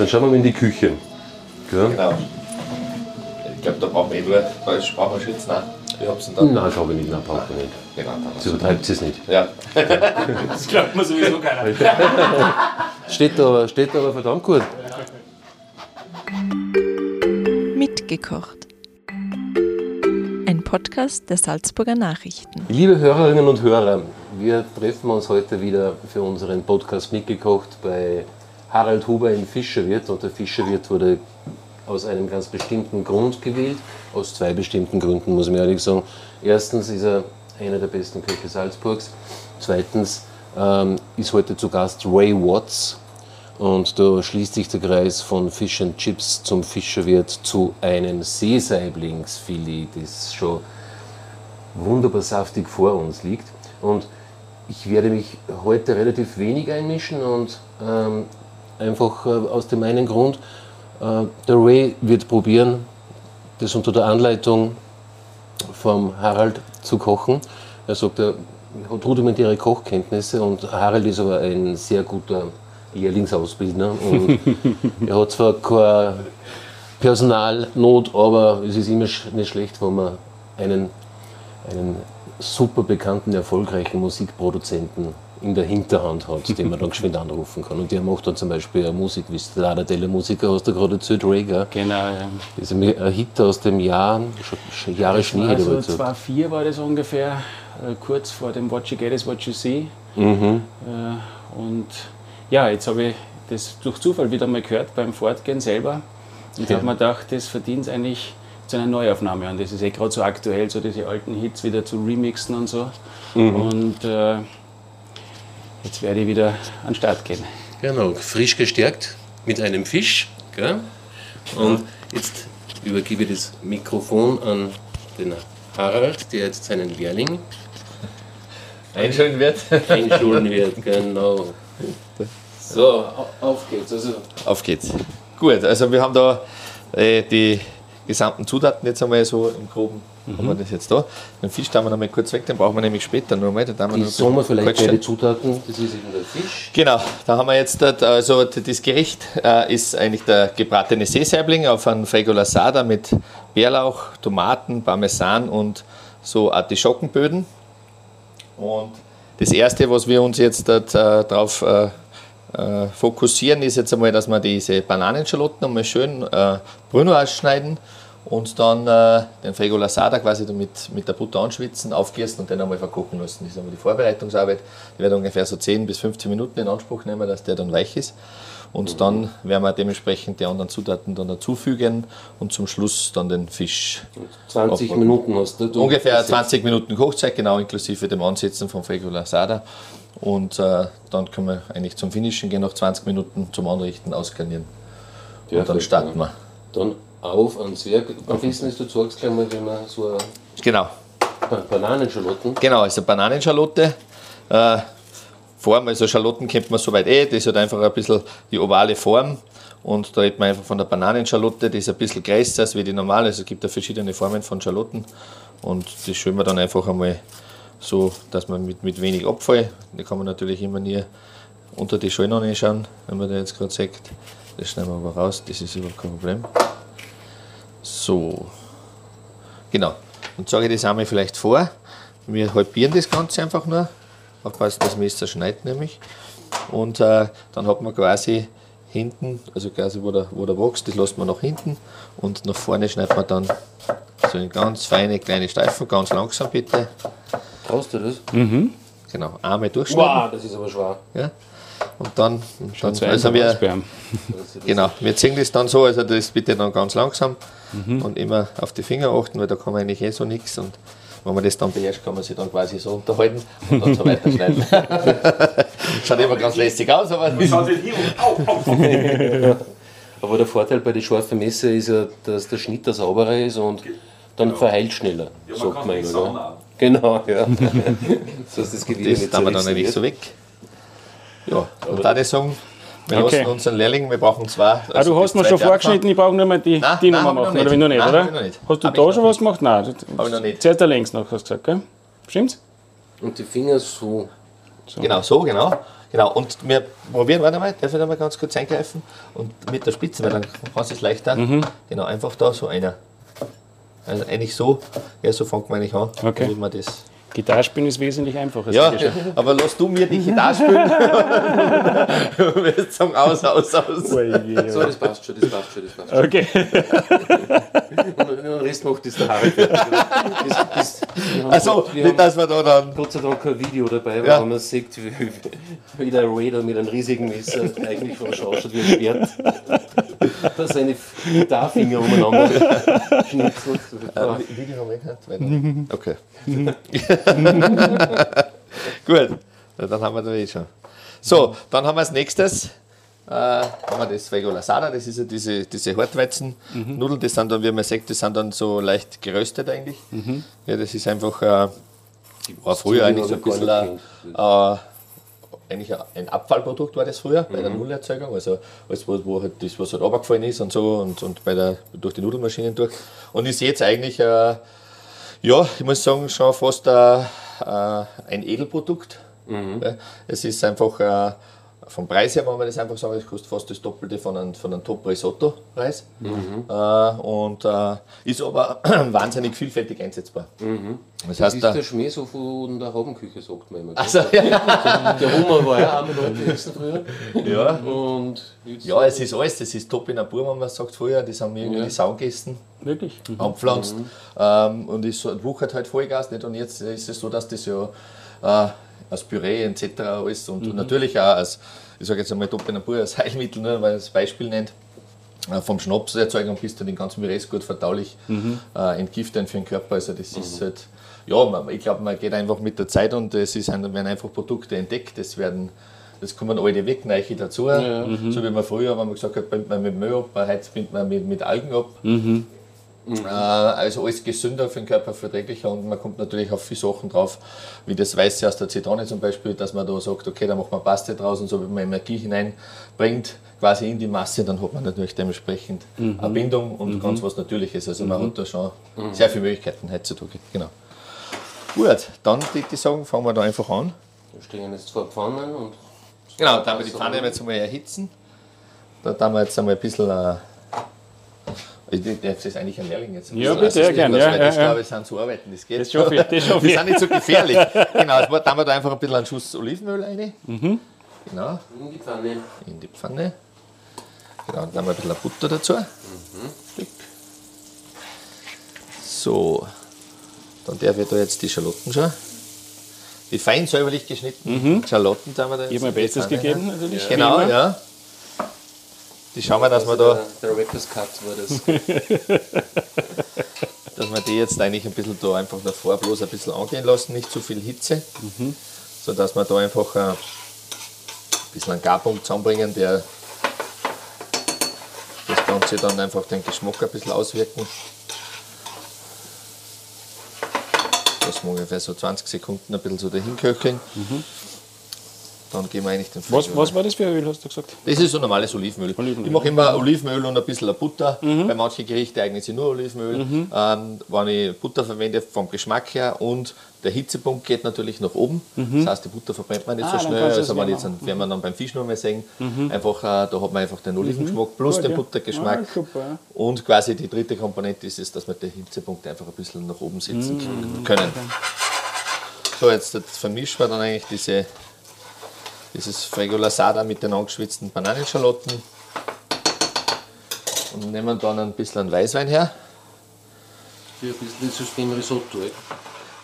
Dann schauen wir mal in die Küche. Gell? Genau. Ich glaube, da brauchen wir eh nur, da brauchen wir Schütz, nein. Ich hab's denn da. Nein, glaube ich nicht. Nein, braucht man nicht. Genau, da Sie übertreibt es nicht. Ja. Das glaubt mir sowieso keiner. Steht aber, steht aber verdammt gut. Mitgekocht. Ein Podcast der Salzburger Nachrichten. Liebe Hörerinnen und Hörer, wir treffen uns heute wieder für unseren Podcast mitgekocht bei Harald Huber im Fischerwirt. Und der Fischerwirt wurde aus einem ganz bestimmten Grund gewählt. Aus zwei bestimmten Gründen, muss ich ehrlich sagen. Erstens ist er einer der besten Köche Salzburgs. Zweitens ähm, ist heute zu Gast Ray Watts. Und da schließt sich der Kreis von Fish and Chips zum Fischerwirt zu einem Seesaiblingsfilet, das schon wunderbar saftig vor uns liegt. Und ich werde mich heute relativ wenig einmischen und ähm, einfach äh, aus dem einen Grund, äh, der Ray wird probieren, das unter der Anleitung vom Harald zu kochen. Er sagt, er hat rudimentäre Kochkenntnisse und Harald ist aber ein sehr guter Lehrlingsausbildner und er hat zwar keine Personalnot, aber es ist immer nicht schlecht, wenn man einen, einen super bekannten, erfolgreichen Musikproduzenten in der Hinterhand hat, den man dann geschwind anrufen kann. Und der macht dann zum Beispiel eine Musik, wie es der Lada Della Musiker hast du gerade erzählt, gell? Genau, ja. Das ist ein Hit aus dem Jahr, Jahre Schnee, Also mal gesagt. 2004 war das ungefähr, äh, kurz vor dem What You Get is What You See. Mhm. Äh, und ja, jetzt habe ich das durch Zufall wieder mal gehört beim Fortgehen selber und Ja. habe mir gedacht, das verdient eigentlich zu einer Neuaufnahme. Und das ist eh gerade so aktuell, so diese alten Hits wieder zu remixen und so. Mhm. Und äh, jetzt werde ich wieder an den Start gehen. Genau, frisch gestärkt mit einem Fisch. Gell? Und jetzt übergebe ich das Mikrofon an den Harald, der jetzt seinen Lehrling Einschulen wird. einschulen wird. Genau. So, au- auf geht's. Also, Auf geht's. Gut, also wir haben da äh, die gesamten Zutaten jetzt einmal so im Groben. Haben wir das jetzt da. Den Fisch tun wir noch mal kurz weg, den brauchen wir nämlich später noch mal. Den wir die sagen wir vielleicht beide stellen. Zutaten. Das ist eben der Fisch. Genau, da haben wir jetzt, also das Gericht äh, ist eigentlich der gebratene Seesaibling auf einem Fregola Sada mit Bärlauch, Tomaten, Parmesan und so Artischockenböden. Und das erste, was wir uns jetzt darauf äh, äh, fokussieren, ist jetzt einmal, dass wir diese Bananenschalotten einmal schön äh, Bruno ausschneiden und dann äh, den Fregola Sada quasi damit mit der Butter anschwitzen, aufgießen und dann einmal verkochen lassen. Das ist einmal die Vorbereitungsarbeit. Die wird ungefähr so 10 bis 15 Minuten in Anspruch nehmen, dass der dann weich ist. Und dann werden wir dementsprechend die anderen Zutaten dann dazufügen und zum Schluss dann den Fisch 20 Aufbauen. Minuten hast du. du Ungefähr das 20 Minuten Kochzeit, genau inklusive dem Ansetzen von Fregola Sada. Und äh, dann können wir eigentlich zum Finishen gehen, noch 20 Minuten zum Anrichten ausgarnieren. Und dann starten wir. Dann auf ans Werk. Am besten ist, du zeigst gleich mal, wenn man so eine Genau, Ba- Bananenschalotten. genau, also Bananenschalotte. Äh, Form, also Schalotten kennt man soweit eh, das hat einfach ein bisschen die ovale Form. Und da redet man einfach von der Bananenschalotte, die ist ein bisschen größer als wie die normale. Also es gibt ja verschiedene Formen von Schalotten. Und das schön wir dann einfach einmal so, dass man mit, mit wenig Abfall, die kann man natürlich immer nie unter die Schalen anschauen, wenn man da jetzt gerade sagt. Das schneiden wir aber raus, das ist überhaupt kein Problem. So, genau. Und sage ich das einmal vielleicht vor. Wir halbieren das Ganze einfach nur. Aufpassen, das Messer schneidet nämlich. Und äh, dann hat man quasi hinten, also quasi wo der, wo der wächst, das lässt man nach hinten. Und nach vorne schneidet man dann so in ganz feine kleine Streifen, ganz langsam bitte. Traust du das? Genau, Arme durchschneiden. Wow, das ist aber schwer. Ja. Und dann, dann So also wir. Genau, wir ziehen das dann so, also das bitte dann ganz langsam und immer auf die Finger achten, weil da kann man eigentlich eh so nichts und wenn man das dann beherrscht, kann man sich dann quasi so unterhalten und dann so weiterschneiden. Schaut immer ganz lässig aus, aber Aber der Vorteil bei den scharfen Messer ist ja, dass der Schnitt der sauberer ist und dann verheilt schneller, sagt man immer. Genau, ja. so ist das Gewicht das tun wir dann eigentlich so weg. Ja, und da ich sagen, wir Okay. lassen unseren Lehrling, wir brauchen zwei. Ah, du hast mir schon vorgeschnitten, ich brauche nur mal die, Nein, die nein, Nummer machen, oder wie nicht. noch nicht, Nein, oder? noch nicht. Hast du Hab da schon was gemacht? Nein. Hab ich noch nicht. Zuerst der längs noch, hast du gesagt, gell? Stimmt's? Und die Finger so. Genau, so, genau. Genau, und wir probieren, warte mal, darf ich da mal ganz kurz eingreifen? Und mit der Spitze, weil dann kannst du es leichter. Genau, einfach da so einer. Also eigentlich so, ja, so fängt man eigentlich an. Okay. Wie man das. Gitarre spielen ist wesentlich einfacher. Ja, aber lass du mir die Gitarre spielen. wirst sagen, aus, aus, aus. So, das passt schon, das passt schon, das passt schon. Okay. Und den Rest macht das der wir haben, Also, wir nicht, haben dass wir da dann. Gott sei Dank kein Video dabei, Ja. wo man sieht, wie, wie der Raider mit einem riesigen Messer eigentlich von ausschaut wie ein Schwert. Da seine Gitarfinger umeinander schnitzelt. Video haben wir gehabt? Weiter. Okay. Gut, dann haben wir da eh schon. So, dann haben wir als nächstes äh, haben wir das Vegolasada, das ist ja diese, diese Hartweizen-Nudeln, das sind dann, wie man sagt, das sind dann so leicht geröstet eigentlich. Ja, das ist einfach, äh, war früher eigentlich so ein bisschen ein, äh, eigentlich ein- Abfallprodukt war das früher bei der Nudelerzeugung, also alles, wo, wo halt das, was halt runtergefallen ist und so und, und bei der, durch die Nudelmaschinen durch. Und ist jetzt eigentlich, äh, ja, ich muss sagen, schon fast äh, äh, ein Edelprodukt. Ja, es ist einfach, äh, vom Preis her, wenn man das einfach sagen, es kostet fast das Doppelte von einem, von einem Top-Risotto-Preis. Äh, und äh, ist aber wahnsinnig vielfältig einsetzbar. Das Das heißt, ist da, der Schmäh so von der Haubenküche, sagt man immer. also, ja, Der Hummer war ja auch mit Leuten essen früher. ja. Und ja, es ist alles, das ist top in der Bur, wenn man sagt früher, das haben wir irgendwie Ja. die Sau gegessen. Wirklich? anpflanzt ähm, und ist so, wuchert halt Vollgas nicht. Und jetzt ist es so, dass das ja äh, als Püree etc. alles und, und natürlich auch als, ich sage jetzt einmal Topinapur als Heilmittel, ne, weil es Beispiel nennt. Äh, vom Schnapserzeugung bis zu den ganzen Pürees gut verdaulich äh, entgiftend für den Körper. Also das ist halt, ja, man, ich glaube, man geht einfach mit der Zeit und es ist, werden einfach Produkte entdeckt, es werden das kommen alte weg, neue dazu. So wie man früher, wenn man gesagt hat, bindet man mit Müll ab, heute bindet man mit, mit Algen ab. Äh, Also alles gesünder für den Körper, verträglicher und man kommt natürlich auf viele Sachen drauf, wie das Weiße aus der Zitrone zum Beispiel, dass man da sagt, okay, da macht man Paste draus und so, wenn man Energie hineinbringt, quasi in die Masse, dann hat man natürlich dementsprechend eine Bindung und ganz was Natürliches. Also man hat da schon sehr viele Möglichkeiten heutzutage. Genau. Gut, dann würde ich sagen, fangen wir da einfach an. wir stehen jetzt vor Pfannen und Genau, da haben wir die Pfanne jetzt einmal erhitzen. Da haben wir jetzt einmal ein bisschen. Äh, ich darf das eigentlich ein Lehrling jetzt ein Ja, bitte, ja, assistieren gern, lassen, ja, das, ja. glaube ich, sind zu arbeiten. Das geht Das schaffe ich, das schaffe Wir ich. sind nicht so gefährlich. genau, jetzt haben wir da einfach ein bisschen einen Schuss Olivenöl rein. Mhm. Genau, in die Pfanne. in die Pfanne. Genau, dann haben wir ein bisschen Butter dazu. Stück. So, dann darf ich da jetzt die Schalotten schon. Die fein säuberlich geschnittenen Schalotten haben wir da jetzt. Ich habe mein Bestes gegeben, natürlich. Genau, ja. Die schauen wir, dass wir da, Der, der Rappers Cut war das. dass wir die jetzt eigentlich ein bisschen da einfach davor bloß ein bisschen angehen lassen, nicht zu viel Hitze, so dass wir da einfach äh, ein bisschen einen Garpunkt zusammenbringen, der das Ganze dann einfach den Geschmack ein bisschen auswirken. Das wir ungefähr so 20 Sekunden ein bisschen so dahin köcheln. Dann geben wir eigentlich den Was, Fleisch was war das für ein Öl, hast du gesagt? das ist so normales Olivenöl. Olivenöl. Ich mache immer Olivenöl und ein bisschen Butter. Mhm. Bei manchen Gerichten eignet sich nur Olivenöl. Ähm, wenn ich Butter verwende, vom Geschmack her und der Hitzepunkt geht natürlich nach oben. Das heißt, die Butter verbrennt man nicht Mhm. Ah, so schnell. Also wenn jetzt, dann- werden wir dann beim Fisch noch mal sehen. Einfach, äh, da hat man einfach den Olivengeschmack plus Gut, den ja. Buttergeschmack. Ah, super. Und quasi die dritte Komponente ist es, dass wir den Hitzepunkt einfach ein bisschen nach oben setzen Mhm. können. So, jetzt vermischen wir dann eigentlich diese, dieses Fregolasada mit den angeschwitzten Bananenschalotten und nehmen dann ein bisschen Weißwein her. Für ein bisschen zu dem Risotto. eh.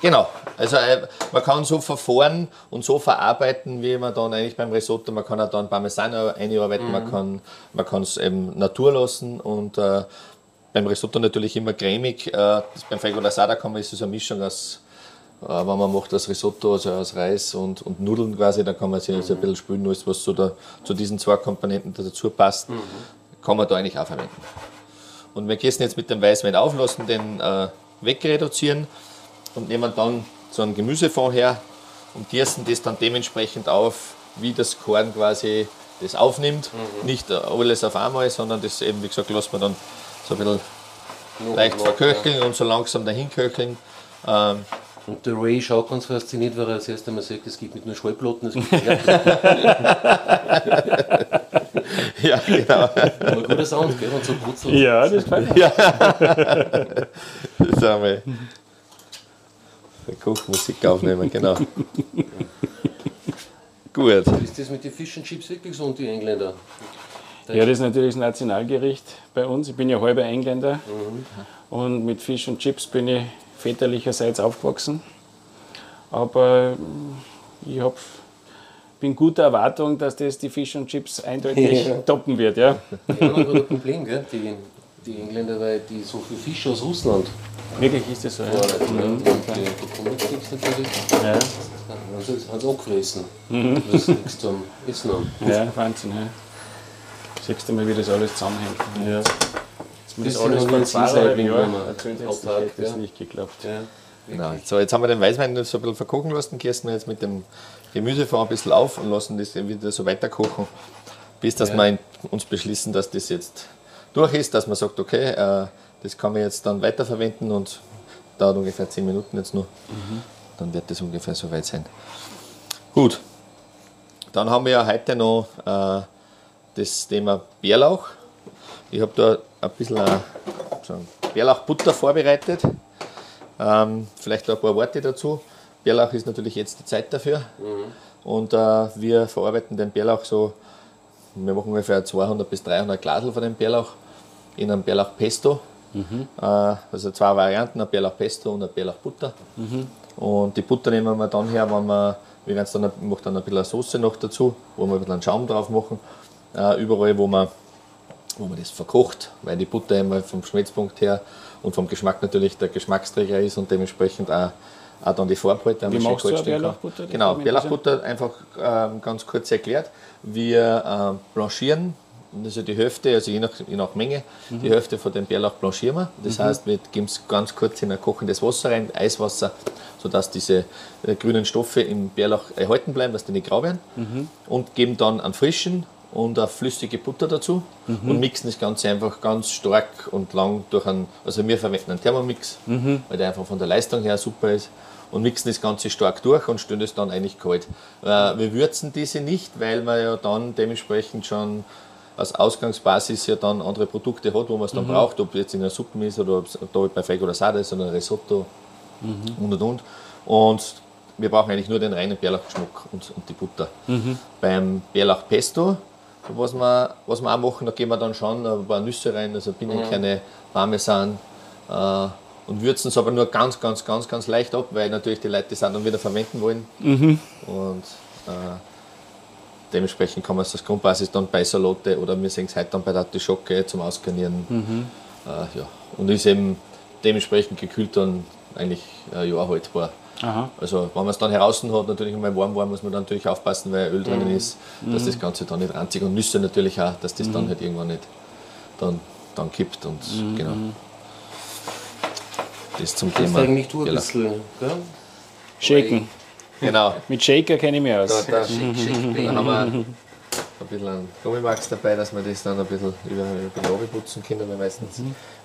Genau, also äh, man kann so verfahren und so verarbeiten, wie man dann eigentlich beim Risotto, man kann auch dann Parmesan einarbeiten, man kann man kann es eben Natur lassen und äh, beim Risotto natürlich immer cremig. Äh, das beim Fregolasada kann man, ist es eine Mischung aus, wenn man macht das Risotto, also aus Reis und, und Nudeln quasi, da kann man sich also ein bisschen spülen, alles was so da, zu diesen zwei Komponenten da dazu passt, kann man da eigentlich auch verwenden. Und wir gießen jetzt mit dem Weißwein auf, lassen den äh, wegreduzieren und nehmen dann so einen Gemüsefond her und gießen das dann dementsprechend auf, wie das Korn quasi das aufnimmt. Nicht äh, alles auf einmal, sondern das eben, wie gesagt, lassen wir dann so ein bisschen leicht verköcheln und so langsam dahin köcheln. Ähm, Und der Ray schaut ganz fasziniert, weil er das erste Mal sagt, es gibt nicht nur Schallplatten, es gibt Härten. Ja, genau. Aber guter Sound, gell? Und so putzen. Ja, das gefällt mir. Das ist einmal Kochmusik aufnehmen, genau. Gut. Ist das mit den Fish and Chips wirklich so und die Engländer? Ja, das ist natürlich das Nationalgericht bei uns. Ich bin ja halber Engländer und mit Fisch und Chips bin ich väterlicherseits aufgewachsen. Aber mm, ich hab, bin guter Erwartung, dass das die Fisch und Chips eindeutig Ja. toppen wird. Ja. Die haben gerade ein Problem, gell? Die, die Engländer, weil die so viel Fisch aus Russland Wirklich ist das so. Ja. vorhalten. Und die, kommt nichts natürlich. Ja. Sie haben sie angefressen, weil sie nichts zum Essen haben. ja, Wahnsinn. Ja. Siehst du mal, wie das alles zusammenhängt. Ja. Das Das alles hätte, autark, hätte das ja. nicht geklappt. Ja. Genau. So, jetzt haben wir den Weißwein so ein bisschen verkochen lassen, gießen wir jetzt mit dem Gemüsefond ein bisschen auf und lassen das wieder so weiterkochen, bis dass Ja. wir uns beschließen, dass das jetzt durch ist, dass man sagt, okay, äh, das kann man jetzt dann weiterverwenden und dauert ungefähr 10 Minuten jetzt nur. Dann wird das ungefähr so weit sein. Gut, dann haben wir ja heute noch äh, das Thema Bärlauch. Ich habe da ein bisschen äh, Bärlauchbutter vorbereitet. Ähm, vielleicht noch ein paar Worte dazu. Bärlauch ist natürlich jetzt die Zeit dafür. Und äh, wir verarbeiten den Bärlauch so, wir machen ungefähr 200 bis 300 Glasel von dem Bärlauch in einem Bärlauchpesto. Äh, also zwei Varianten, ein Bärlauchpesto und ein Bärlauchbutter. Und die Butter nehmen wir dann her, wenn wir, wir werden dann, dann ein bisschen Soße noch dazu, wo wir ein bisschen Schaum drauf machen. Äh, überall, wo man wo man das verkocht, weil die Butter immer vom Schmelzpunkt her und vom Geschmack natürlich der Geschmacksträger ist und dementsprechend auch, auch dann die Farbe wenn Wie machst du. Bärlauchbutter? Genau. Bärlauchbutter einfach ähm, ganz kurz erklärt. Wir äh, blanchieren, also die Hälfte, also je nach, je nach Menge, Mhm. die Hälfte von dem Bärlauch blanchieren wir. Das heißt, wir geben es ganz kurz in ein kochendes Wasser rein, Eiswasser, sodass diese äh, grünen Stoffe im Bärlauch erhalten bleiben, dass die nicht grau werden. Mhm. Und geben dann einen frischen und eine flüssige Butter dazu Mhm. und mixen das Ganze einfach ganz stark und lang durch einen, also wir verwenden einen Thermomix, Mhm. weil der einfach von der Leistung her super ist und mixen das Ganze stark durch und stellen es dann eigentlich kalt. Äh, wir würzen diese nicht, weil man ja dann dementsprechend schon als Ausgangsbasis ja dann andere Produkte hat, wo man es dann braucht, ob jetzt in einer Suppe ist oder ob es da bei Fregola Sade ist oder ein Risotto und und und. Und wir brauchen eigentlich nur den reinen Bärlauchgeschmack und, und die Butter. Beim Bärlauchpesto, was wir, was wir auch machen, da geben wir dann schon ein paar Nüsse rein, also Pinienkerne, Parmesan äh, und würzen es aber nur ganz, ganz, ganz, ganz leicht ab, weil natürlich die Leute das auch dann wieder verwenden wollen. Und äh, dementsprechend kann man es als Grundbasis dann bei Salate oder wir sehen es heute dann bei der Artischocke zum Ausgarnieren. Äh, ja. Und ist eben dementsprechend gekühlt dann eigentlich ein Jahr haltbar. Aha. Also wenn man es dann heraus hat, natürlich einmal warm war, muss man dann natürlich aufpassen, weil Öl drinnen ist, dass das Ganze dann nicht ranzig und Nüsse natürlich auch, dass das dann halt irgendwann nicht dann, dann kippt und genau. Das zum Das Thema. eigentlich du ein bisschen, gell? Shaken. Genau. Mit Shaker kenne ich mich Da, aus. da, dann haben wir ein bisschen einen Gummimax dabei, dass wir das dann ein bisschen über, über den putzen können, weil meistens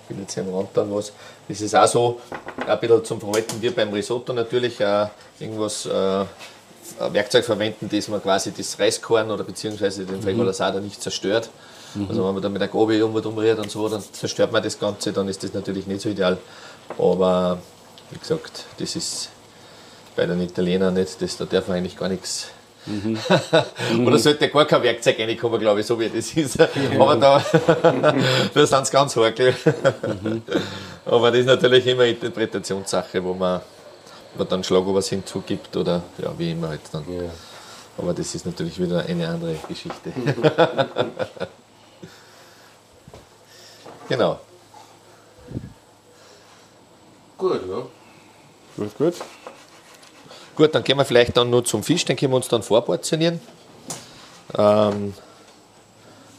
bildet sich am Rand dann was. Das ist auch so ein bisschen zum Verhalten wie beim Risotto natürlich auch irgendwas, äh, ein Werkzeug verwenden, das man quasi das Reiskorn oder beziehungsweise den Fregola Sada nicht zerstört. Also wenn man da mit der Gabe irgendwo umrührt und so, dann zerstört man das Ganze, dann ist das natürlich nicht so ideal. Aber wie gesagt, das ist bei den Italienern nicht, das, da darf man eigentlich gar nichts. Oder sollte gar kein Werkzeug reinkommen, glaube ich, so wie das ist. Aber da, da sind sie ganz hakel. Aber das ist natürlich immer eine Interpretationssache, wo man, wo dann Schlagobers hinzugibt oder ja, wie immer halt dann. Ja. Aber das ist natürlich wieder eine andere Geschichte. genau. Gut, ja. Gut, gut. Gut, dann gehen wir vielleicht dann nur zum Fisch, den können wir uns dann vorportionieren. Ähm,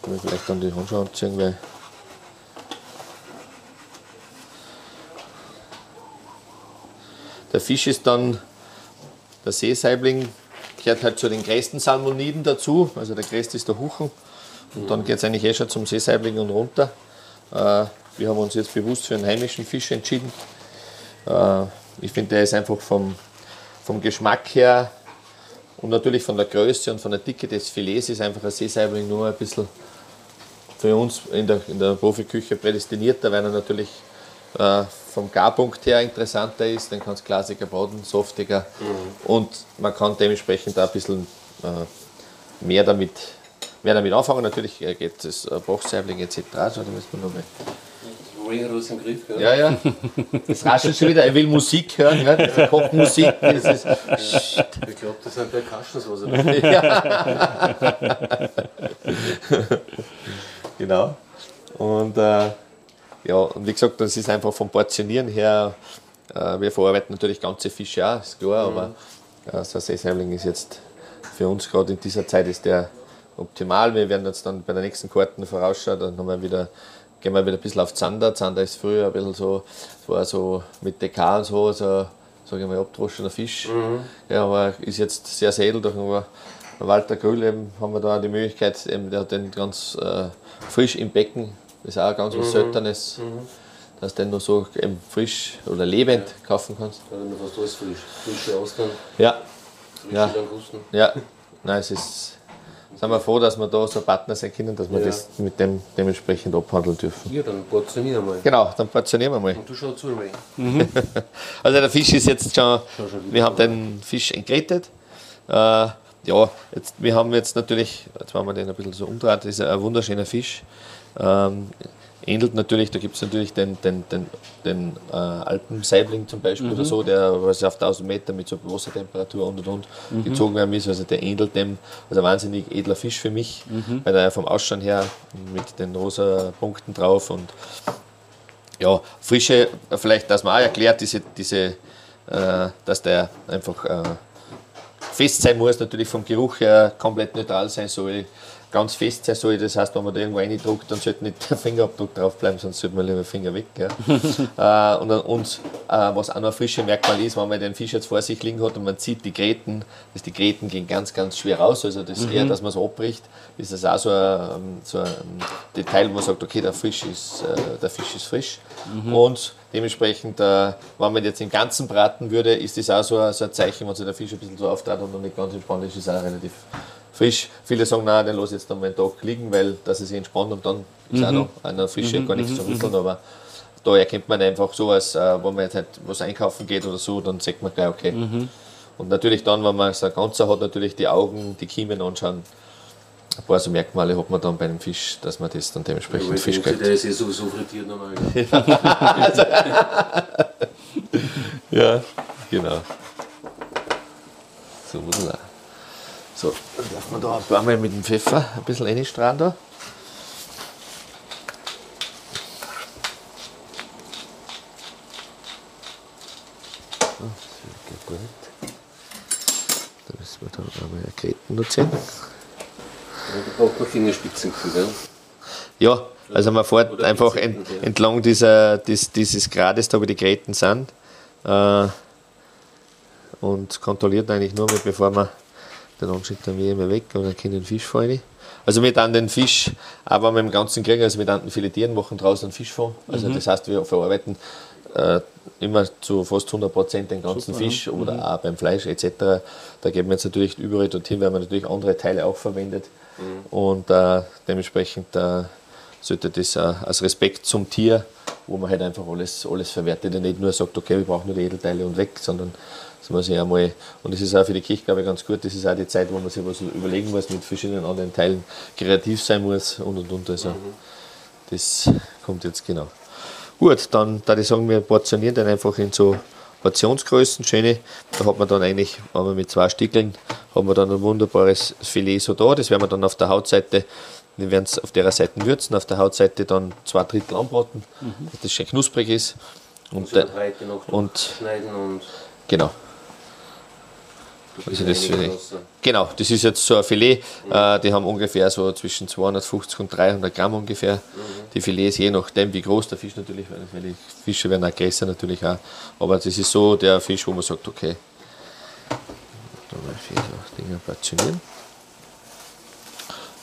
können wir vielleicht dann die Handschuhe anziehen, weil. Der Fisch ist dann, der Seesaibling gehört halt zu den größten Salmoniden dazu, also der größte ist der Huchen. Und dann geht es eigentlich eh schon zum Seesaibling und runter. Äh, wir haben uns jetzt bewusst für einen heimischen Fisch entschieden. Äh, ich finde, der ist einfach vom, vom Geschmack her und natürlich von der Größe und von der Dicke des Filets ist einfach ein Seesaibling nur ein bisschen für uns in der, in der Profiküche prädestinierter, weil er natürlich äh, vom Garpunkt her interessanter ist, dann kann es glasiger braten, softiger und man kann dementsprechend auch ein bisschen äh, mehr, damit, mehr damit anfangen. Natürlich äh, geht es äh, Bachsaibling etc. So, da müssen wir noch Ring hat im Griff, gell? ja, ja. Das raschelt schon wieder. Er will Musik hören. Ja? Das kocht Musik. Das ist, Ich glaube, das sind Percussions, was er genau. Und äh, ja, und wie gesagt, das ist einfach vom Portionieren her. Äh, wir verarbeiten natürlich ganze Fische auch, ist klar, aber äh, so ein Seesaibling ist jetzt für uns gerade in dieser Zeit ist der optimal. Wir werden jetzt dann bei der nächsten Karten vorausschauen, dann haben wir wieder, gehen wir wieder ein bisschen auf Zander. Zander ist früher ein bisschen so, es war so mit DK und so, so sage ich mal, abdroschener Fisch. Ja, aber ist jetzt sehr, sehr edel durch den Walter Grüll eben haben wir da die Möglichkeit, eben, der hat den ganz äh, frisch im Becken, das ist auch ganz was Seltenes, dass du den noch so eben frisch oder lebend kaufen kannst. Da hat man fast alles frisch. Frische Austern, Ja, frische Ja. Langusten. ja, nein, es ist, sind wir froh, dass wir da so Partner sein können, dass wir Ja. das mit dem dementsprechend abhandeln dürfen. Ja, dann portionieren wir mal. Genau, dann portionieren wir mal. Und du schau zu, Ray. Also der Fisch ist jetzt schon, schon wieder wir haben den Fisch entgrätet. Äh, ja, jetzt, wir haben jetzt natürlich, jetzt machen wir den ein bisschen so umdreht, das ist ein wunderschöner Fisch. Ähm, ähnelt natürlich, da gibt es natürlich den, den, den, den äh, Alpensaibling zum Beispiel oder so, der was auf 1000 Meter mit so Wassertemperatur und und und gezogen werden ist. Also der ähnelt dem, also ein wahnsinnig edler Fisch für mich, weil er vom Ausschauen her mit den rosa Punkten drauf und ja, Frische, vielleicht, dass man auch erklärt, diese, diese, äh, dass der einfach äh, fest sein muss, natürlich vom Geruch her komplett neutral sein soll, ganz fest sein soll. Das heißt, wenn man da irgendwo reindruckt, dann sollte nicht der Fingerabdruck drauf bleiben, sonst sollte man lieber den Finger weg. Gell? äh, und und äh, was auch noch ein frisches Merkmal ist, wenn man den Fisch jetzt vor sich liegen hat und man sieht die Gräten, dass die Gräten gehen ganz, ganz schwer raus. Also das eher, dass man es abbricht, ist das auch so ein, so ein Detail, wo man sagt, okay, der Fisch ist, äh, der Fisch ist frisch. Und dementsprechend, äh, wenn man jetzt den ganzen braten würde, ist das auch so ein, so ein Zeichen, wenn sich der Fisch ein bisschen so auftrat und noch nicht ganz entspannt ist, ist auch relativ frisch. Viele sagen, nein, den lasse ich jetzt noch einen Tag liegen, weil er sich entspannt und dann ist auch noch eine Frische, gar nichts zu rütteln, aber da erkennt man einfach sowas, äh, wenn man jetzt halt was einkaufen geht oder so, dann sagt man gleich, okay. Und natürlich dann, wenn man so ein Ganzer hat, natürlich die Augen, die Kiemen anschauen, ein paar so Merkmale hat man dann bei einem Fisch, dass man das dann dementsprechend Fisch Der kriegt. ist eh sowieso frittiert normal. Ja, genau. So, wunderbar. So, dann darf man da ein paar Mal mit dem Pfeffer ein bisschen reinstrahlen da. So, das geht gut. Da müssen wir dann einmal eine nutzen. Und da braucht man gell? Ja, also man fährt Oder einfach ent, entlang dieser, dies, dieses Grades, da wo die Gräten sind. Äh, und kontrolliert eigentlich nur mit, bevor man den Anschnitt dann immer weg und dann kann den Fisch fallen. Also wir dann den Fisch, aber mit dem ganzen kriegen, also wir dann filetieren, machen draußen einen Fischfond. Also das heißt, wir verarbeiten äh, immer zu fast 100% den ganzen Fisch oder auch beim Fleisch etc. Da geben wir jetzt natürlich überall dorthin, weil man natürlich andere Teile auch verwendet. Und äh, dementsprechend äh, sollte das äh, als Respekt zum Tier, wo man halt einfach alles, alles verwertet und nicht nur sagt, okay, wir brauchen nur die Edelteile und weg, sondern das muss ich einmal, und das ist auch für die Kirche, glaube ich, ganz gut, das ist auch die Zeit, wo man sich was überlegen muss, mit verschiedenen anderen Teilen kreativ sein muss und und und. Also das kommt jetzt genau. Gut, dann da ich sagen, wir portionieren den einfach in so Portionsgrößen, schöne. Da hat man dann eigentlich, wenn man mit zwei Stückeln, hat man dann ein wunderbares Filet so da. Das werden wir dann auf der Hautseite, wir werden es auf der Seite würzen, auf der Hautseite dann zwei Drittel anbraten, dass das schön knusprig ist. Und, noch und schneiden und genau. Also das. Genau, das ist jetzt so ein Filet. Äh, die haben ungefähr so zwischen 250 und 300 Gramm ungefähr. Die Filets, je nachdem, wie groß der Fisch natürlich, weil die Fische werden auch größer natürlich auch. Aber das ist so der Fisch, wo man sagt, okay, da mal vier so Dinge portionieren.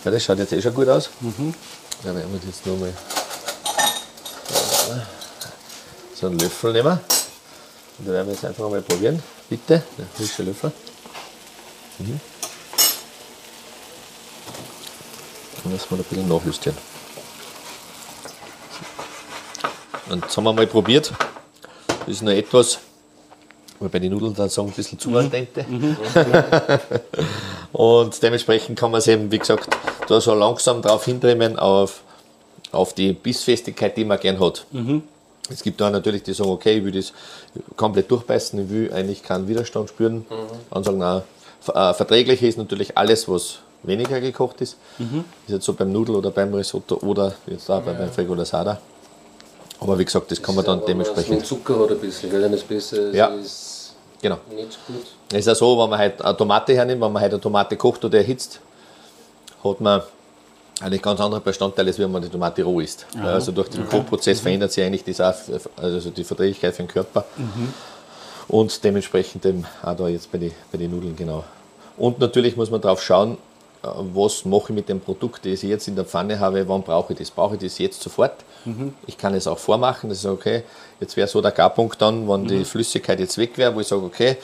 Ja, das schaut jetzt eh schon gut aus. Dann werden wir jetzt nochmal so einen Löffel nehmen. Und da werden wir jetzt einfach mal probieren. Bitte, der frische Löffel. Mhm. Dann müssen wir ein bisschen nachjustieren. Und jetzt haben wir mal probiert. Das ist noch etwas, weil bei den Nudeln dann sagen, ein bisschen zu al dente. Und dementsprechend kann man es eben, wie gesagt, da so langsam drauf hintrimmen auf, auf die Bissfestigkeit, die man gern hat. Es gibt da natürlich die sagen, okay, ich will das komplett durchbeißen, ich will eigentlich keinen Widerstand spüren. Mhm. Dann sagen, nein, äh, verträglich ist natürlich alles, was weniger gekocht ist. Ist jetzt so beim Nudel oder beim Risotto oder jetzt auch bei, beim Fregola Sada. Aber wie gesagt, das kann man dann dementsprechend. Den Zucker hat ein bisschen, weil das besser Ja. ist Genau. nicht so gut. Es ist ja so, wenn man halt eine Tomate hernimmt, wenn man halt eine Tomate kocht oder erhitzt, hat man eigentlich ganz andere Bestandteile, als wenn man die Tomate roh isst. Also durch den Kochprozess verändert sich eigentlich das auch, also die Verträglichkeit für den Körper. Und dementsprechend eben auch da jetzt bei den bei die Nudeln genau. Und natürlich muss man darauf schauen, was mache ich mit dem Produkt, das ich jetzt in der Pfanne habe, wann brauche ich das? Brauche ich das jetzt sofort? Ich kann es auch vormachen, das ist okay. Jetzt wäre so der Garpunkt dann, wenn die Flüssigkeit jetzt weg wäre, wo ich sage, okay,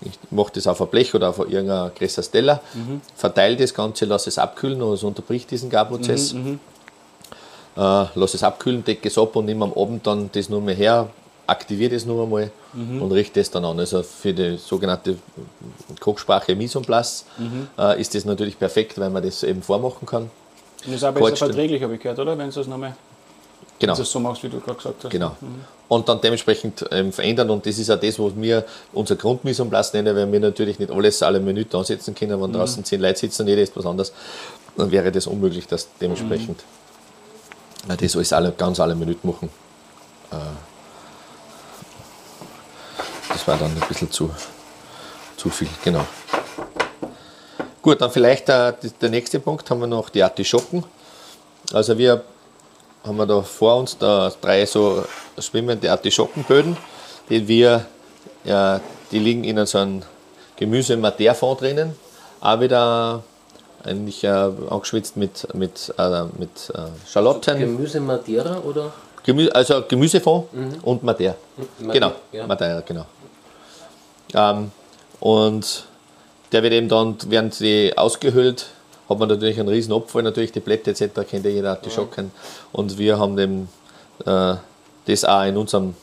ich mache das auf ein Blech oder auf irgendein größeres Teller, verteile das Ganze, lasse es abkühlen und es unterbricht diesen Garprozess. Äh, lasse es abkühlen, decke es ab und nehme am Abend dann das nur mehr her, aktiviere das nur einmal und richte es dann an. Also für die sogenannte Kochsprache Mise en place äh, ist das natürlich perfekt, weil man das eben vormachen kann. Und das ist auch besser verträglich, habe ich gehört, oder? Wenn du es nochmal Genau. so machst, wie du gerade gesagt hast. Genau. Und dann dementsprechend ähm, verändern. Und das ist auch das, was wir unser Grundmise en place nennen, weil wir natürlich nicht alles alle Minuten ansetzen können. Wenn draußen zehn Leute sitzen und jeder ist was anderes, dann wäre das unmöglich, dass dementsprechend äh, das alles alle, ganz alle Minuten machen. Äh, das war dann ein bisschen zu, zu viel, genau. Gut, dann vielleicht äh, der nächste Punkt haben wir noch die Artischocken. Also wir haben wir da vor uns da drei so schwimmende Artischockenböden, die wir, ja, die liegen in so einem gemüse fond drinnen, auch wieder eigentlich äh, angeschwitzt mit, mit, äh, mit äh, Schalotten, Gemüse Madeira oder? Gemü also Gemüsefond und Madeira. Madeira, Genau, ja. Madeira, genau. Ähm, und der wird eben dann, werden sie ausgehöhlt, hat man natürlich einen riesen Abfall, natürlich die Blätter etc. kennt ja jeder, die Schocken. Und wir haben dem, äh, das auch in unserem,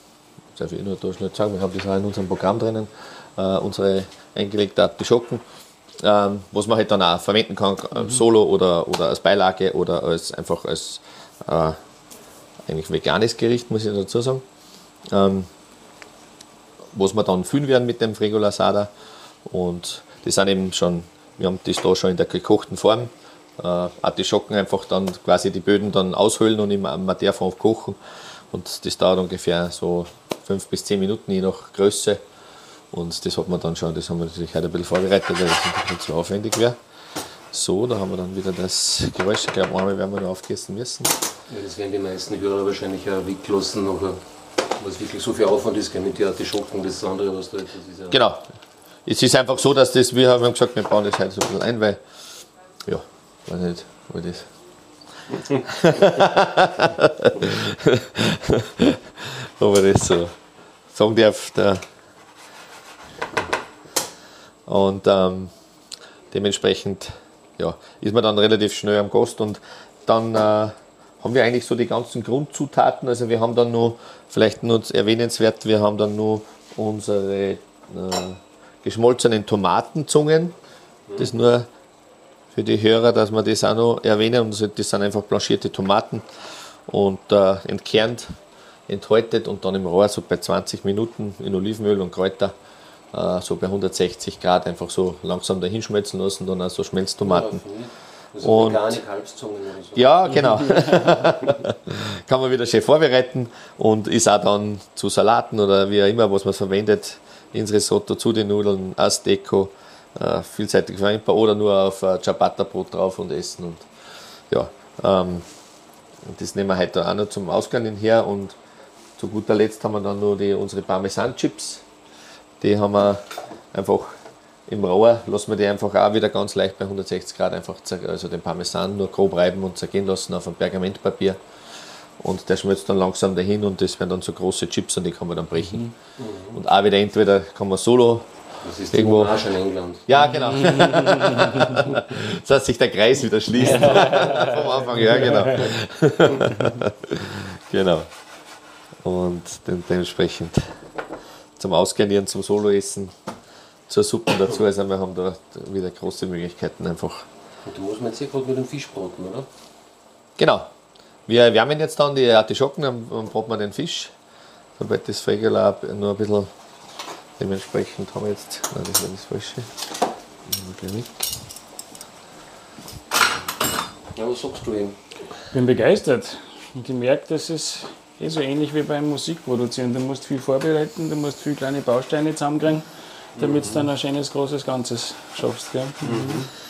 darf ich nur da schnell sagen, wir haben das auch in unserem Programm drinnen, äh, unsere eingelegte Artischocken, ähm, was man halt dann auch verwenden kann, äh, solo oder, oder als Beilage oder als einfach als äh, eigentlich veganes Gericht, muss ich dazu sagen. Ähm, was wir dann füllen werden mit dem Fregola Sada. Und das sind eben schon, wir haben das da schon in der gekochten Form. Äh, Artischocken einfach dann quasi die Böden dann aushöhlen und im Madeirfond kochen. Und das dauert ungefähr so fünf bis zehn Minuten, je nach Größe. Und das hat man dann schon, das haben wir natürlich heute ein bisschen vorbereitet, weil das bisschen zu aufwendig wäre. So, da haben wir dann wieder das Geräusch. Ich glaube, einmal werden wir noch aufgegessen müssen. Ja, das werden die meisten Hörer wahrscheinlich auch weglassen, nachher, was wirklich so viel Aufwand ist, mit den Artischocken, das andere, was da das ist. Ja Genau. Es ist einfach so, dass das, wir haben gesagt, wir bauen das heute so ein bisschen ein, weil, ja, weiß nicht, wo das. Ob ich das so sagen darf. Der und ähm, dementsprechend ja, ist man dann relativ schnell am Gast und dann äh, haben wir eigentlich so die ganzen Grundzutaten. Also wir haben dann nur, vielleicht nur erwähnenswert, wir haben dann nur unsere äh, geschmolzenen Tomatenzungen. Das nur für die Hörer, dass wir das auch noch erwähnen. Und das sind einfach blanchierte Tomaten und äh, entkernt, enthäutet und dann im Rohr so bei 20 Minuten in Olivenöl und Kräuter äh, so bei 160 Grad einfach so langsam dahin schmelzen lassen, dann auch so Schmelztomaten. Also Und- vegane Kalbszungen oder so. Ja, genau. Kann man wieder schön vorbereiten und ist auch dann zu Salaten oder wie auch immer, was man verwendet, ins Risotto, zu den Nudeln, als Deko, äh, vielseitig verwendbar oder nur auf äh, Ciabatta-Brot drauf und essen. Und ja, ähm, das nehmen wir heute auch noch zum Ausgang her und zu guter Letzt haben wir dann die, unsere Parmesan-Chips. Die haben wir einfach im Rohr, lassen wir die einfach auch wieder ganz leicht bei 160 Grad einfach, also den Parmesan nur grob reiben und zergehen lassen auf ein Pergamentpapier. Und der schmilzt dann langsam dahin und das werden dann so große Chips und die kann man dann brechen. Und auch wieder entweder kann man solo Das ist Irgendwo. die in England. ja, genau. dass sich der Kreis wieder schließt. Vom Anfang, ja, genau. genau. Und dementsprechend zum Ausgarnieren, zum Soloessen, zur Suppe dazu. Also wir haben da wieder große Möglichkeiten einfach. Und da muss man jetzt hier gerade mit dem Fisch braten, oder? Genau. Wir wärmen jetzt dann die Artischocken, dann braten wir den Fisch. Sobald das Fregel nur ein bisschen dementsprechend haben wir jetzt. Nein, das war das Falsche. Nehmen wir gleich weg. Ja, was sagst du ihm? Ich bin begeistert. Und ich merke, das ist eh so ähnlich wie beim Musikproduzieren. Du musst viel vorbereiten, du musst viel kleine Bausteine zusammenkriegen, damit du dann ein schönes, großes Ganzes schaffst. Gell?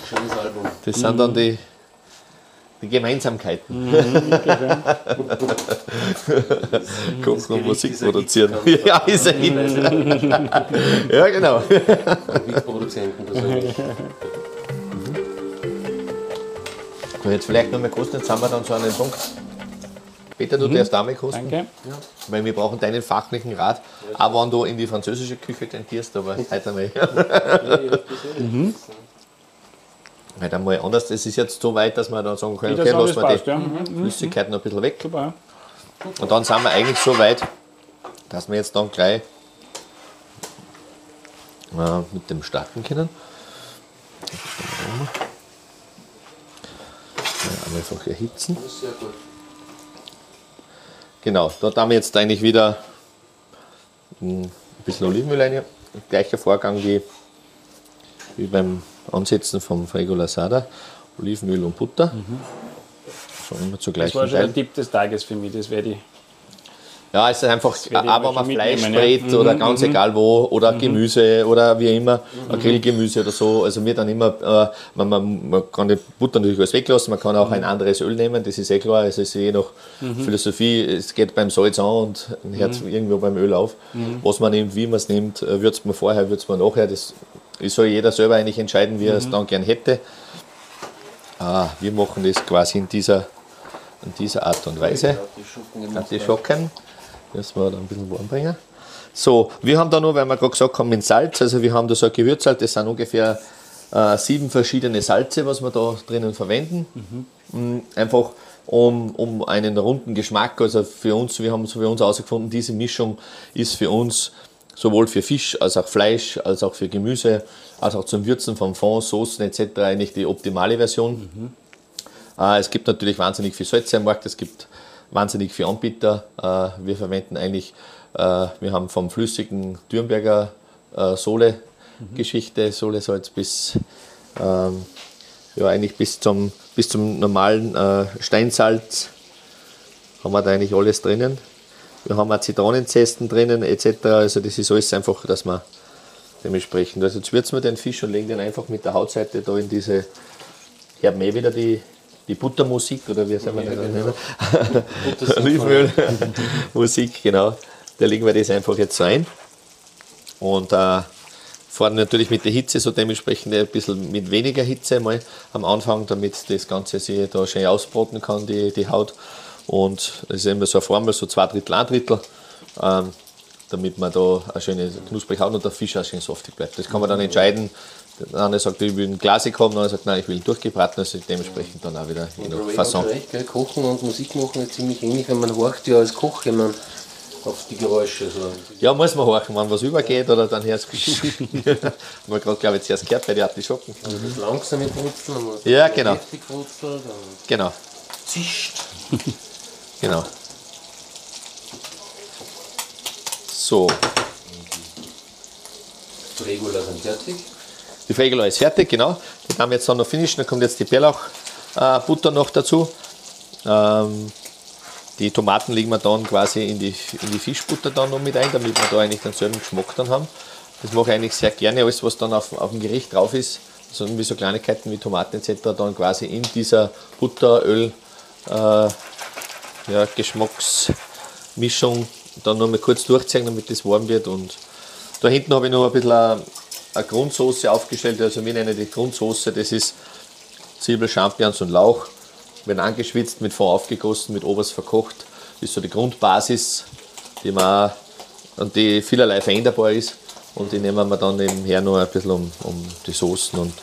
Schönes Album. Das sind dann die, die Gemeinsamkeiten. Kochen und Musik produzieren. Ja, ist ein Hit. Ja, genau. Mitproduzenten persönlich. Und jetzt vielleicht noch mal kosten, jetzt haben wir dann so einen Punkt. Peter, du darfst damit kosten, Danke. weil wir brauchen deinen fachlichen Rat, auch wenn du in die französische Küche tentierst, aber heute einmal. Heute einmal anders. Es ist jetzt so weit, dass wir dann sagen können, okay, lassen wir passt, die ja. Mhm. Flüssigkeit noch ein bisschen weg. Super. Und dann sind wir eigentlich so weit, dass wir jetzt dann gleich äh, mit dem starten können. Einfach erhitzen. Sehr gut. Genau, dort haben wir jetzt eigentlich wieder ein bisschen Olivenöl rein. Gleicher Vorgang wie, wie beim Ansetzen vom Frego Lasada. Olivenöl und Butter. So immer zu Mhm. Das gleichen war schon der Teilen. Tipp des Tages für mich. Das werde ich. Ja, es ist einfach, auch wenn man Fleisch mitnehmen, ja. brät oder ganz egal wo, oder Gemüse oder wie immer, ein Grillgemüse oder so. Also mir dann immer, äh, man, man, man kann die Butter natürlich alles weglassen, man kann auch ein anderes Öl nehmen, das ist eh klar. Also es ist je nach Philosophie, es geht beim Salz an und hört irgendwo beim Öl auf. Was man nimmt, wie man es nimmt, äh, würzt man vorher, würzt man nachher, das soll jeder selber eigentlich entscheiden, wie er es dann gern hätte. Ah, wir machen das quasi in dieser, in dieser Art und Weise. Die. Artischocken. Das wir dann ein bisschen warm bringen. So, wir haben da noch, weil wir gerade gesagt haben, mit Salz, also wir haben da so ein Gewürzsalz, das sind ungefähr äh, sieben verschiedene Salze, was wir da drinnen verwenden. Mm, Einfach um, um einen runden Geschmack, also für uns, wir haben es für uns herausgefunden, diese Mischung ist für uns sowohl für Fisch als auch Fleisch, als auch für Gemüse, als auch zum Würzen von Fond, Soßen etc. eigentlich die optimale Version. Äh, Es gibt natürlich wahnsinnig viel Salz am Markt, es gibt wahnsinnig viel Anbieter. Äh, Wir verwenden eigentlich, äh, wir haben vom flüssigen Dürnberger äh, Sohle-Geschichte, Sohle-Salz bis, ähm, ja, eigentlich bis zum, bis zum normalen Steinsalz haben wir da eigentlich alles drinnen. Wir haben auch Zitronenzesten drinnen etc. Also das ist alles einfach, dass man dementsprechend, also jetzt würzen wir den Fisch und legen den einfach mit der Hautseite da in diese, ich habe eh wieder die, die Buttermusik oder wie soll man das nennen? Olivenöl, Musik, genau. Da legen wir das einfach jetzt rein. Und äh, fahren natürlich mit der Hitze so dementsprechend ein bisschen mit weniger Hitze mal am Anfang, damit das Ganze sich da schön ausbraten kann, die, die Haut. Und das ist immer so eine Formel, so zwei Drittel, ein Drittel, ähm, damit man da eine schöne knusprige Haut und der Fisch auch schön saftig bleibt. Das kann man dann entscheiden. Der eine sagt, ich will einen glasig haben, der andere sagt, nein, ich will durchgebraten, also dementsprechend dann auch wieder je Und nach Fasson. recht, gell? Kochen und Musik machen ist ziemlich ähnlich, weil man horcht ja als Koch immer auf die Geräusche. So. Ja, muss man horchen, wenn was übergeht oder dann hörst du. man gerade, glaube ich, zuerst gehört bei den Artischocken. Also das langsame Brutzeln, man Ja, genau. heftig brutzelt, dann Genau, zischt. genau. So, Die Regula sind fertig. Die Fregel ist fertig, genau. Die haben wir jetzt dann noch finishen, dann kommt jetzt die Bärlauchbutter noch dazu. Ähm, die Tomaten legen wir dann quasi in die, in die Fischbutter dann noch mit ein, damit wir da eigentlich denselben Geschmack dann haben. Das mache ich eigentlich sehr gerne, alles was dann auf, auf dem Gericht drauf ist, also wie so Kleinigkeiten wie Tomaten etc. dann quasi in dieser Butter, Öl, äh, ja, Geschmacksmischung dann noch mal kurz durchziehen, damit das warm wird. Und da hinten habe ich noch ein bisschen eine, Grundsoße aufgestellt, also wir nennen die Grundsoße, das ist Zwiebel, Champignons und Lauch werden angeschwitzt, mit Fond aufgegossen, mit Oberst verkocht. Ist so die Grundbasis, die man und die vielerlei veränderbar ist. Und die nehmen wir dann eben her noch ein bisschen um, um die Soßen und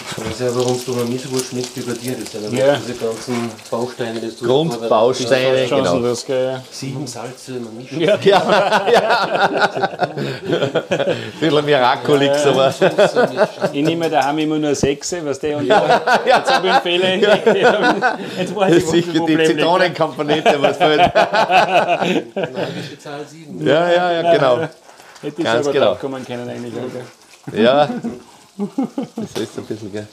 Ich weiß ja, warum du noch nicht so gut schmeckt wie bei dir. Das sind Ja. ja. diese ganzen Bausteine, die du Grundbausteine, Chancen, genau. das, gell? Sieben Salze, man mischt Ja. Ein bisschen Miraculix, aber Soße, mischt. Ich nehme daheim immer nur sechs, was der und ja. jetzt habe ich einen Fehler entdeckt. Jetzt weiß ich, wo das sicher die. Zitronenkomponente, was fehlt. Magische Zahl sieben. Ja, ja, ja, genau. Hätte ich Ganz selber genau. drauf kommen können eigentlich. Okay. Ja, das ist ein bisschen, gell.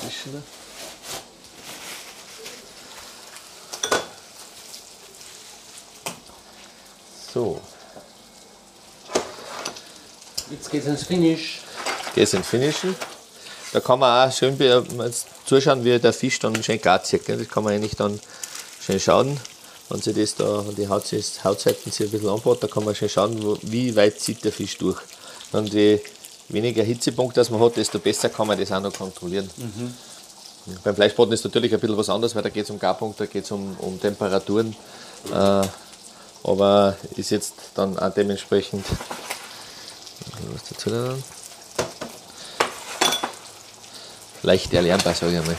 Zwischen da. So, Jetzt geht's ins Finish. das ins Finishen. Da kann man auch schön zuschauen, wie der Fisch dann schön gar zieht. Das kann man eigentlich dann schön schauen. Wenn sich das da, die Haut, Hautseiten sich ein bisschen anbaut, da kann man schön schauen, wie weit zieht der Fisch durch. Und je weniger Hitzepunkt das man hat, desto besser kann man das auch noch kontrollieren. Ja, Beim Fleischbraten ist natürlich ein bisschen was anderes, weil da geht es um Garpunkt, da geht es um, um Temperaturen. Äh, aber ist jetzt dann auch dementsprechend. Was dazu dann? Leicht erlernbar, sage ich einmal.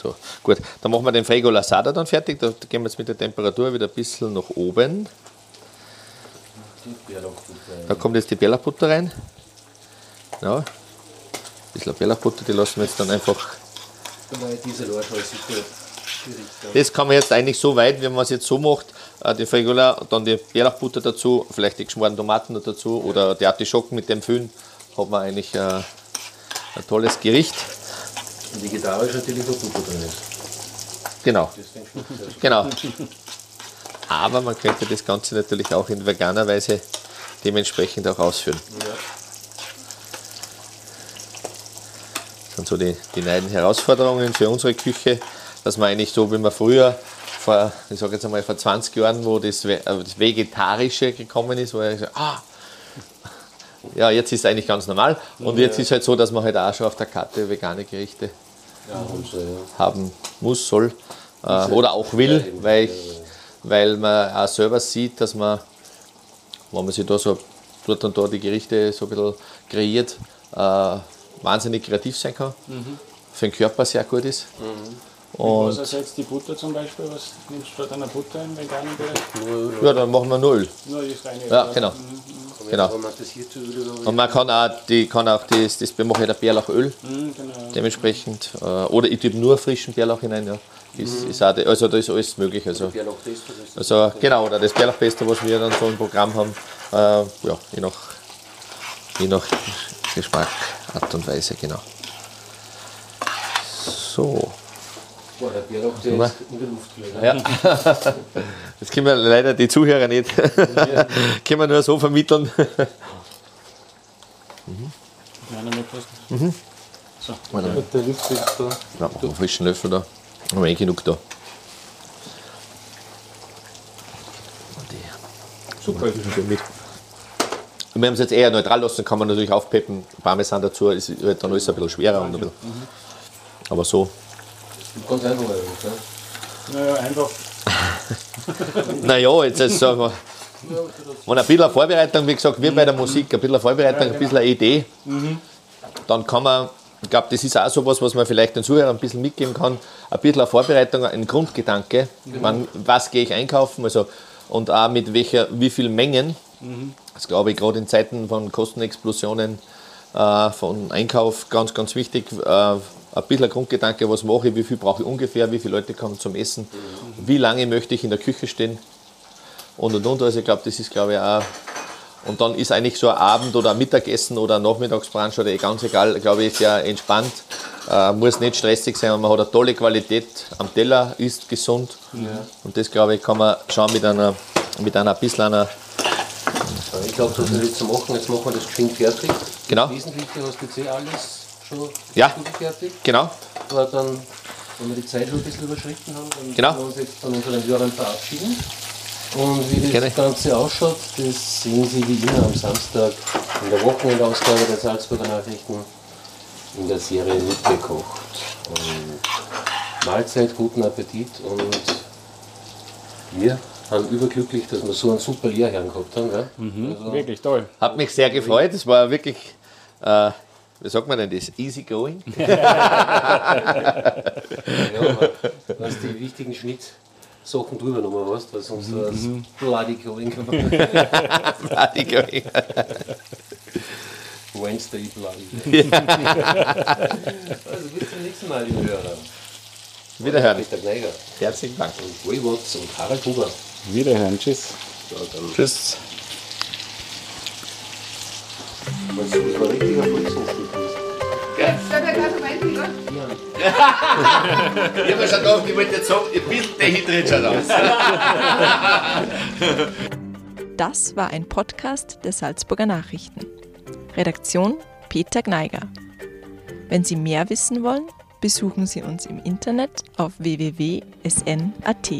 So, gut. Dann machen wir den Frego Lasada dann fertig. Da gehen wir jetzt mit der Temperatur wieder ein bisschen nach oben. Da kommt jetzt die Bärlauchbutter rein. Ja. Ein bisschen Bärlauchbutter, die lassen wir jetzt dann einfach. Das kann man jetzt eigentlich so weit, wenn man es jetzt so macht, äh, die Fregola, dann die Bärlauchbutter dazu, vielleicht die geschmorten Tomaten dazu oder die Artischocken mit dem Füllen, hat man eigentlich äh, ein tolles Gericht. Und vegetarisch natürlich auch Butter drin ist. Genau, genau. Aber man könnte das Ganze natürlich auch in veganer Weise dementsprechend auch ausführen. Ja. Das sind so die, die neuen Herausforderungen für unsere Küche, dass man eigentlich so, wie man früher, vor, ich sage jetzt einmal vor 20 Jahren, wo das, äh, das Vegetarische gekommen ist, wo ich so, ah, ja, jetzt ist es eigentlich ganz normal. Und jetzt ist halt so, dass man halt auch schon auf der Karte vegane Gerichte haben muss, soll äh, oder auch will, weil, ich, weil man auch selber sieht, dass man, wenn man sich da so dort und da die Gerichte so ein bisschen kreiert, äh, wahnsinnig kreativ sein kann, für den Körper sehr gut ist. Was Und ersetzt die Butter zum Beispiel? Was nimmst du statt einer Butter im veganen Bereich? Ja, dann machen wir null. Nur das reine Ja, Öl. Genau. Und man kann auch, die, kann auch das, das wir machen ja Bärlauchöl Mhm, genau. dementsprechend. Äh, oder ich tue nur frischen Bärlauch hinein. Ja. Ist, ist auch, also da ist alles möglich. Also. Bärlauch-Pesto, ist Also genau, oder das Bärlauchpesto, was wir dann so im Programm haben, äh, ja, je nach, je nach Geschmack, Art und Weise, genau. So, Boah, der Bärlauch, der Super. ist in der Luft gelegen. ja. Das können wir leider die Zuhörer nicht, können wir nur so vermitteln. Nein, nicht was. Der Luft ist da. Ja, machen wir einen frischen Löffel da. Haben wir eh genug da. Super. Mit. Und wir haben es jetzt eher neutral lassen, kann man natürlich aufpeppen. Parmesan dazu ist halt dann alles ein bisschen schwerer. Und ein bisschen. Aber so, Ganz einfach eigentlich. Ja. Naja, einfach. Naja, jetzt ist sagen wir, wenn ein bisschen Vorbereitung, wie gesagt, wie bei der Musik, ein bisschen Vorbereitung, ein bisschen eine Idee, dann kann man, ich glaube, das ist auch so was, was man vielleicht den Zuhörern ein bisschen mitgeben kann, ein bisschen eine Vorbereitung, ein Grundgedanke, wann, was gehe ich einkaufen, also, und auch mit welcher, wie viel Mengen. Das glaube ich gerade in Zeiten von Kostenexplosionen, äh, von Einkauf ganz, ganz wichtig. Äh, ein bisschen ein Grundgedanke, was mache ich, wie viel brauche ich ungefähr, wie viele Leute kommen zum Essen, wie lange möchte ich in der Küche stehen und und und. Also ich glaube, das ist glaube ich auch. Und dann ist eigentlich so ein Abend oder ein Mittagessen oder ein Nachmittagsbrunch oder eh ganz egal, glaube ich, sehr entspannt. Äh, muss nicht stressig sein, und man hat eine tolle Qualität am Teller, ist gesund. Und das glaube ich, kann man schon mit einer, mit einer bisschen einer, Ich glaube, das ist jetzt zu machen. Jetzt machen wir das geschwind fertig. Genau. Das Wesentliche hast du jetzt eh alles schon Ja. fertig. genau, Aber dann, wenn wir die Zeit schon ein bisschen überschritten haben, dann Genau. können wir uns jetzt von unseren Hörern verabschieden. Und wie das Gerne. Ganze ausschaut, das sehen Sie wie immer am Samstag in der Wochenendausgabe der Salzburger Nachrichten in der Serie mitgekocht. Und Mahlzeit, guten Appetit und wir sind überglücklich, dass wir so einen super Lehrherrn gehabt haben. Gell? Also, Wirklich toll. Hat mich sehr gefreut. Es war wirklich, äh, wie sagt man denn das? Easy going. ja, aber was die wichtigen Schnittsachen drüber nochmal hast, weil sonst war es bloody going. Bloody going. Wednesday bloody. also bis zum nächsten Mal, liebe Hörer. Wiederhören. Peter Gneiger Herzlichen Dank. und Ray Watts und Harald Huber. Wiederhören. Tschüss. Ja, Tschüss. Das war richtiger Volkshochschulkurs. Ich habe schon gedacht, ich wollte jetzt sagen, ein bisschen Dehydration raus. Das war ein Podcast der Salzburger Nachrichten. Redaktion Peter Gneiger. Wenn Sie mehr wissen wollen, besuchen Sie uns im Internet auf www.sn.at.